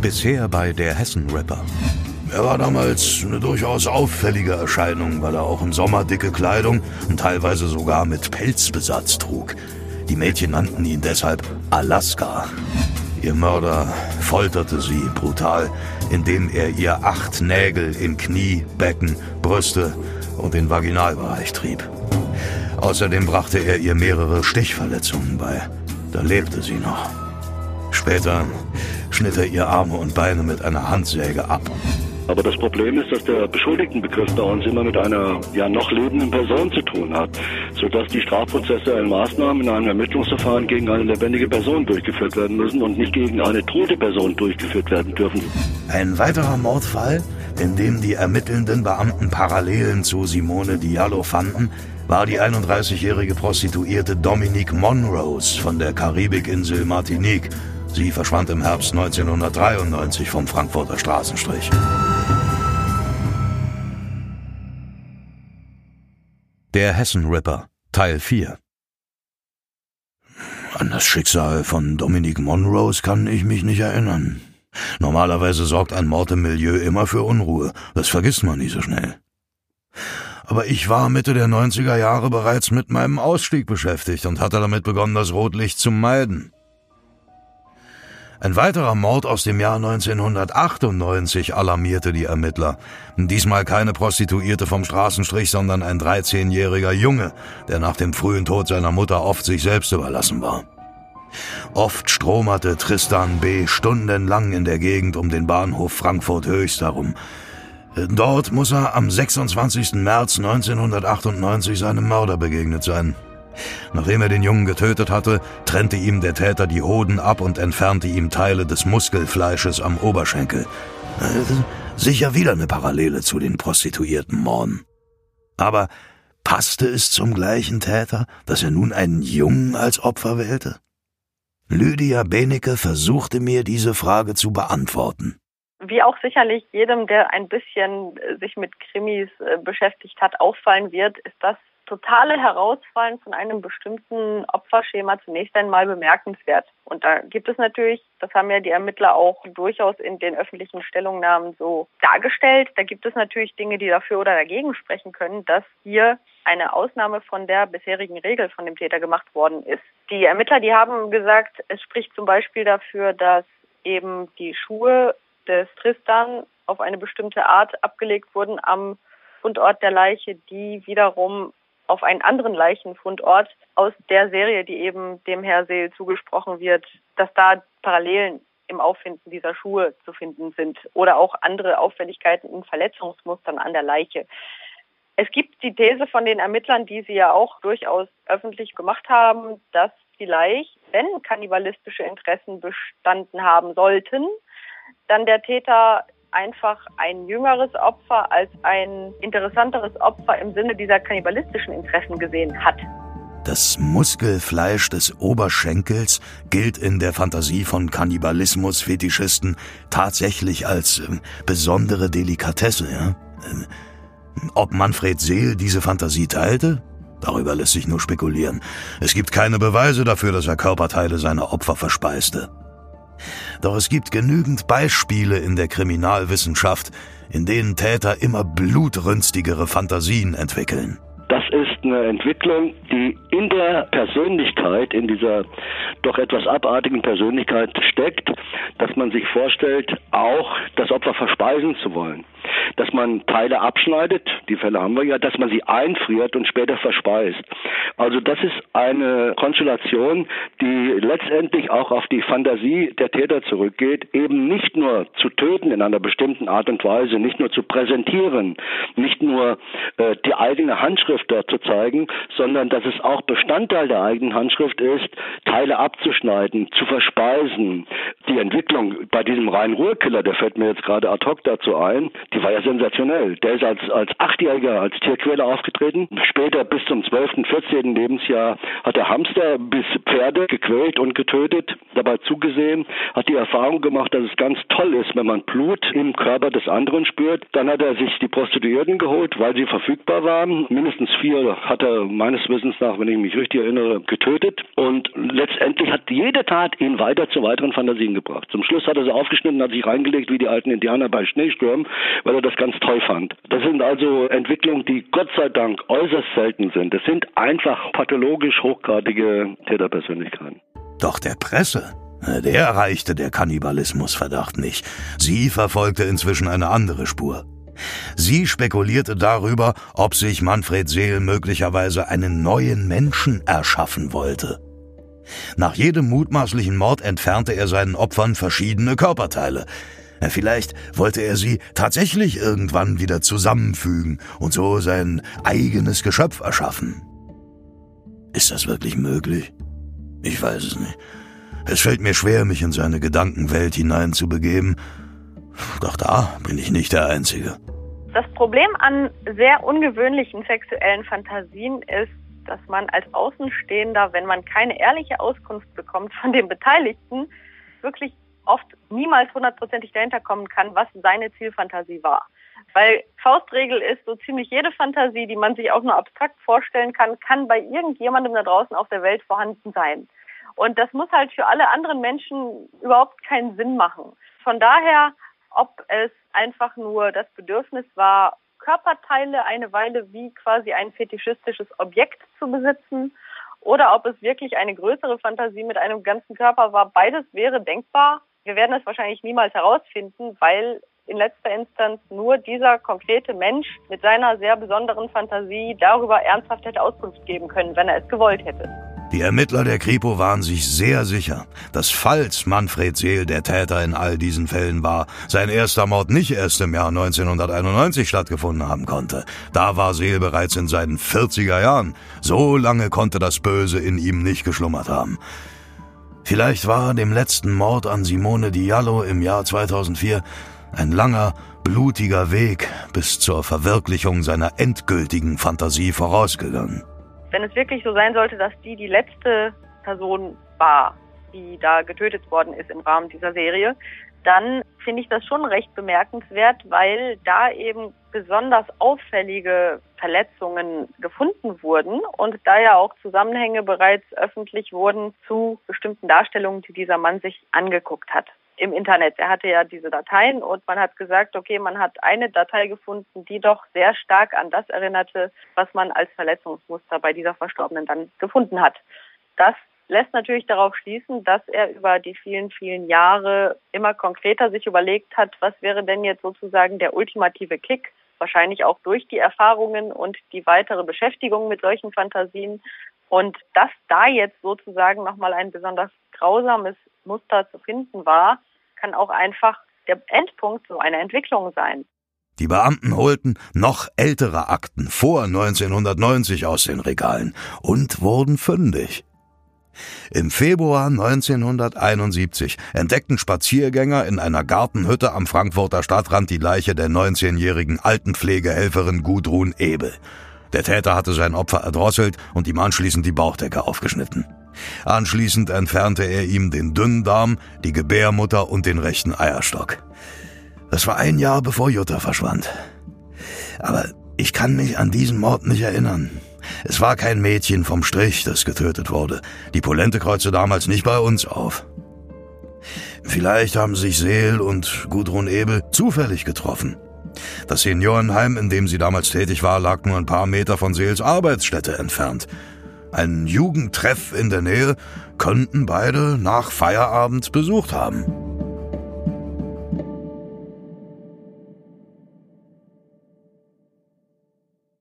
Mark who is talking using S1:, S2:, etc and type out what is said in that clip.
S1: Bisher bei der Hessen-Rapper.
S2: Er war damals eine durchaus auffällige Erscheinung, weil er auch im Sommer dicke Kleidung und teilweise sogar mit Pelzbesatz trug. Die Mädchen nannten ihn deshalb Alaska. Ihr Mörder folterte sie brutal, indem er ihr acht Nägel in Knie, Becken, Brüste und den Vaginalbereich trieb. Außerdem brachte er ihr mehrere Stichverletzungen bei. Da lebte sie noch. Später schnitt er ihr Arme und Beine mit einer Handsäge ab.
S3: Aber das Problem ist, dass der Beschuldigtenbegriff bei uns immer mit einer ja noch lebenden Person zu tun hat, sodass die Strafprozessuellen Maßnahmen in einem Ermittlungsverfahren gegen eine lebendige Person durchgeführt werden müssen und nicht gegen eine tote Person durchgeführt werden dürfen.
S2: Ein weiterer Mordfall, in dem die ermittelnden Beamten Parallelen zu Simone Diallo fanden, war die 31-jährige Prostituierte Dominique Monrose von der Karibikinsel Martinique. Sie verschwand im Herbst 1993 vom Frankfurter Straßenstrich.
S1: Der Hessen-Ripper, Teil 4
S2: An das Schicksal von Dominique Monrose kann ich mich nicht erinnern. Normalerweise sorgt ein Mord im Milieu immer für Unruhe. Das vergisst man nie so schnell. Aber ich war Mitte der 90er Jahre bereits mit meinem Ausstieg beschäftigt und hatte damit begonnen, das Rotlicht zu meiden. Ein weiterer Mord aus dem Jahr 1998 alarmierte die Ermittler. Diesmal keine Prostituierte vom Straßenstrich, sondern ein 13-jähriger Junge, der nach dem frühen Tod seiner Mutter oft sich selbst überlassen war. Oft stromerte Tristan B. stundenlang in der Gegend um den Bahnhof Frankfurt Höchst herum. Dort muss er am 26. März 1998 seinem Mörder begegnet sein. Nachdem er den Jungen getötet hatte, trennte ihm der Täter die Hoden ab und entfernte ihm Teile des Muskelfleisches am Oberschenkel. Sicher wieder eine Parallele zu den prostituierten Morden. Aber passte es zum gleichen Täter, dass er nun einen Jungen als Opfer wählte? Lydia Benecke versuchte mir diese Frage zu beantworten.
S4: Wie auch sicherlich jedem, der ein bisschen sich mit Krimis äh, beschäftigt hat, auffallen wird, ist das totale Herausfallen von einem bestimmten Opferschema zunächst einmal bemerkenswert. Und da gibt es natürlich, das haben ja die Ermittler auch durchaus in den öffentlichen Stellungnahmen so dargestellt, da gibt es natürlich Dinge, die dafür oder dagegen sprechen können, dass hier eine Ausnahme von der bisherigen Regel von dem Täter gemacht worden ist. Die Ermittler, die haben gesagt, es spricht zum Beispiel dafür, dass eben die Schuhe des Tristan auf eine bestimmte Art abgelegt wurden am Fundort der Leiche, die wiederum auf einen anderen Leichenfundort aus der Serie, die eben dem Herr Seel zugesprochen wird, dass da Parallelen im Auffinden dieser Schuhe zu finden sind oder auch andere Auffälligkeiten in Verletzungsmustern an der Leiche. Es gibt die These von den Ermittlern, die sie ja auch durchaus öffentlich gemacht haben, dass vielleicht, wenn kannibalistische Interessen bestanden haben sollten, dann der Täter einfach ein jüngeres Opfer als ein interessanteres Opfer im Sinne dieser kannibalistischen Interessen gesehen hat.
S2: Das Muskelfleisch des Oberschenkels gilt in der Fantasie von Kannibalismus-Fetischisten tatsächlich als äh, besondere Delikatesse. Ja? Äh, ob Manfred Seel diese Fantasie teilte? Darüber lässt sich nur spekulieren. Es gibt keine Beweise dafür, dass er Körperteile seiner Opfer verspeiste. Doch es gibt genügend Beispiele in der Kriminalwissenschaft, in denen Täter immer blutrünstigere Fantasien entwickeln.
S3: Das ist eine Entwicklung, die in der Persönlichkeit, in dieser doch etwas abartigen Persönlichkeit steckt, dass man sich vorstellt, auch das Opfer verspeisen zu wollen dass man Teile abschneidet, die Fälle haben wir ja, dass man sie einfriert und später verspeist. Also das ist eine Konstellation, die letztendlich auch auf die Fantasie der Täter zurückgeht, eben nicht nur zu töten in einer bestimmten Art und Weise, nicht nur zu präsentieren, nicht nur äh, die eigene Handschrift dort zu zeigen, sondern dass es auch Bestandteil der eigenen Handschrift ist, Teile abzuschneiden, zu verspeisen. Die Entwicklung bei diesem Rhein-Ruhr-Killer, der fällt mir jetzt gerade ad hoc dazu ein, die war ja sensationell. Der ist als, als Achtjähriger als Tierquäler aufgetreten. Später bis zum 12., 14. Lebensjahr hat er Hamster bis Pferde gequält und getötet, dabei zugesehen, hat die Erfahrung gemacht, dass es ganz toll ist, wenn man Blut im Körper des anderen spürt. Dann hat er sich die Prostituierten geholt, weil sie verfügbar waren. Mindestens vier hat er meines Wissens nach, wenn ich mich richtig erinnere, getötet. Und letztendlich hat jede Tat ihn weiter zu weiteren Fantasien gebracht. Zum Schluss hat er sie aufgeschnitten, hat sich reingelegt wie die alten Indianer bei Schneestürmen, weil er das ganz toll fand. Das sind also Entwicklungen, die Gott sei Dank äußerst selten sind. Es sind einfach pathologisch hochgradige Täterpersönlichkeiten.
S2: Doch der Presse, der erreichte der Kannibalismusverdacht nicht. Sie verfolgte inzwischen eine andere Spur. Sie spekulierte darüber, ob sich Manfred Seel möglicherweise einen neuen Menschen erschaffen wollte. Nach jedem mutmaßlichen Mord entfernte er seinen Opfern verschiedene Körperteile. Vielleicht wollte er sie tatsächlich irgendwann wieder zusammenfügen und so sein eigenes Geschöpf erschaffen. Ist das wirklich möglich? Ich weiß es nicht. Es fällt mir schwer, mich in seine Gedankenwelt hineinzubegeben. Doch da bin ich nicht der Einzige.
S4: Das Problem an sehr ungewöhnlichen sexuellen Fantasien ist, dass man als Außenstehender, wenn man keine ehrliche Auskunft bekommt von den Beteiligten, wirklich oft niemals hundertprozentig dahinter kommen kann, was seine Zielfantasie war. Weil Faustregel ist, so ziemlich jede Fantasie, die man sich auch nur abstrakt vorstellen kann, kann bei irgendjemandem da draußen auf der Welt vorhanden sein. Und das muss halt für alle anderen Menschen überhaupt keinen Sinn machen. Von daher, ob es einfach nur das Bedürfnis war, Körperteile eine Weile wie quasi ein fetischistisches Objekt zu besitzen oder ob es wirklich eine größere Fantasie mit einem ganzen Körper war. Beides wäre denkbar. Wir werden es wahrscheinlich niemals herausfinden, weil in letzter Instanz nur dieser konkrete Mensch mit seiner sehr besonderen Fantasie darüber ernsthaft hätte Auskunft geben können, wenn er es gewollt hätte.
S2: Die Ermittler der Kripo waren sich sehr sicher, dass falls Manfred Seel der Täter in all diesen Fällen war, sein erster Mord nicht erst im Jahr 1991 stattgefunden haben konnte. Da war Seel bereits in seinen 40er Jahren. So lange konnte das Böse in ihm nicht geschlummert haben. Vielleicht war dem letzten Mord an Simone Diallo im Jahr 2004 ein langer, blutiger Weg bis zur Verwirklichung seiner endgültigen Fantasie vorausgegangen.
S4: Wenn es wirklich so sein sollte, dass die die letzte Person war, die da getötet worden ist im Rahmen dieser Serie, dann finde ich das schon recht bemerkenswert, weil da eben besonders auffällige Verletzungen gefunden wurden und da ja auch Zusammenhänge bereits öffentlich wurden zu bestimmten Darstellungen, die dieser Mann sich angeguckt hat im Internet. Er hatte ja diese Dateien und man hat gesagt, okay, man hat eine Datei gefunden, die doch sehr stark an das erinnerte, was man als Verletzungsmuster bei dieser Verstorbenen dann gefunden hat. Das lässt natürlich darauf schließen, dass er über die vielen, vielen Jahre immer konkreter sich überlegt hat, was wäre denn jetzt sozusagen der ultimative Kick, wahrscheinlich auch durch die Erfahrungen und die weitere Beschäftigung mit solchen Fantasien. Und dass da jetzt sozusagen nochmal ein besonders grausames Muster zu finden war, kann auch einfach der Endpunkt so einer Entwicklung sein.
S2: Die Beamten holten noch ältere Akten vor 1990 aus den Regalen und wurden fündig. Im Februar 1971 entdeckten Spaziergänger in einer Gartenhütte am Frankfurter Stadtrand die Leiche der 19-jährigen Altenpflegehelferin Gudrun Ebel. Der Täter hatte sein Opfer erdrosselt und ihm anschließend die Bauchdecke aufgeschnitten. Anschließend entfernte er ihm den Dünndarm, die Gebärmutter und den rechten Eierstock. Das war ein Jahr bevor Jutta verschwand. Aber ich kann mich an diesen Mord nicht erinnern. Es war kein Mädchen vom Strich, das getötet wurde. Die Polente kreuzte damals nicht bei uns auf. Vielleicht haben sich Seel und Gudrun Ebel zufällig getroffen. Das Seniorenheim, in dem sie damals tätig war, lag nur ein paar Meter von Seels Arbeitsstätte entfernt. Ein Jugendtreff in der Nähe könnten beide nach Feierabend besucht haben.